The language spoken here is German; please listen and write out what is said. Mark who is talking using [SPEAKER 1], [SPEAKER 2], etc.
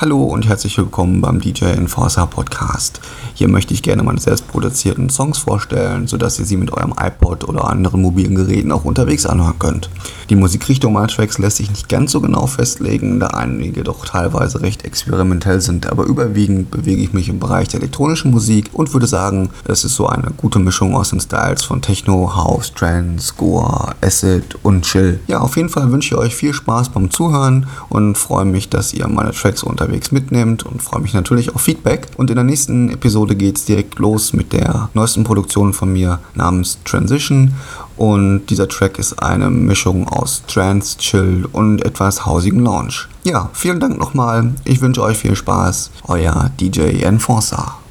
[SPEAKER 1] Hallo und herzlich willkommen beim DJ Enforcer Podcast. Hier möchte ich gerne meine selbst produzierten Songs vorstellen, sodass ihr sie mit eurem iPod oder anderen mobilen Geräten auch unterwegs anhören könnt. Die Musikrichtung meiner Tracks lässt sich nicht ganz so genau festlegen, da einige doch teilweise recht experimentell sind, aber überwiegend bewege ich mich im Bereich der elektronischen Musik und würde sagen, es ist so eine gute Mischung aus den Styles von Techno, House, Trance, Goa, Acid und Chill. Ja, auf jeden Fall wünsche ich euch viel Spaß beim Zuhören und freue mich, dass ihr meine Tracks unterwegs mitnimmt und freue mich natürlich auf Feedback. Und in der nächsten Episode geht es direkt los mit der neuesten Produktion von mir namens Transition. Und dieser Track ist eine Mischung aus Trance, Chill und etwas hausigen Lounge. Ja, vielen Dank nochmal. Ich wünsche euch viel Spaß. Euer DJ Enforcer.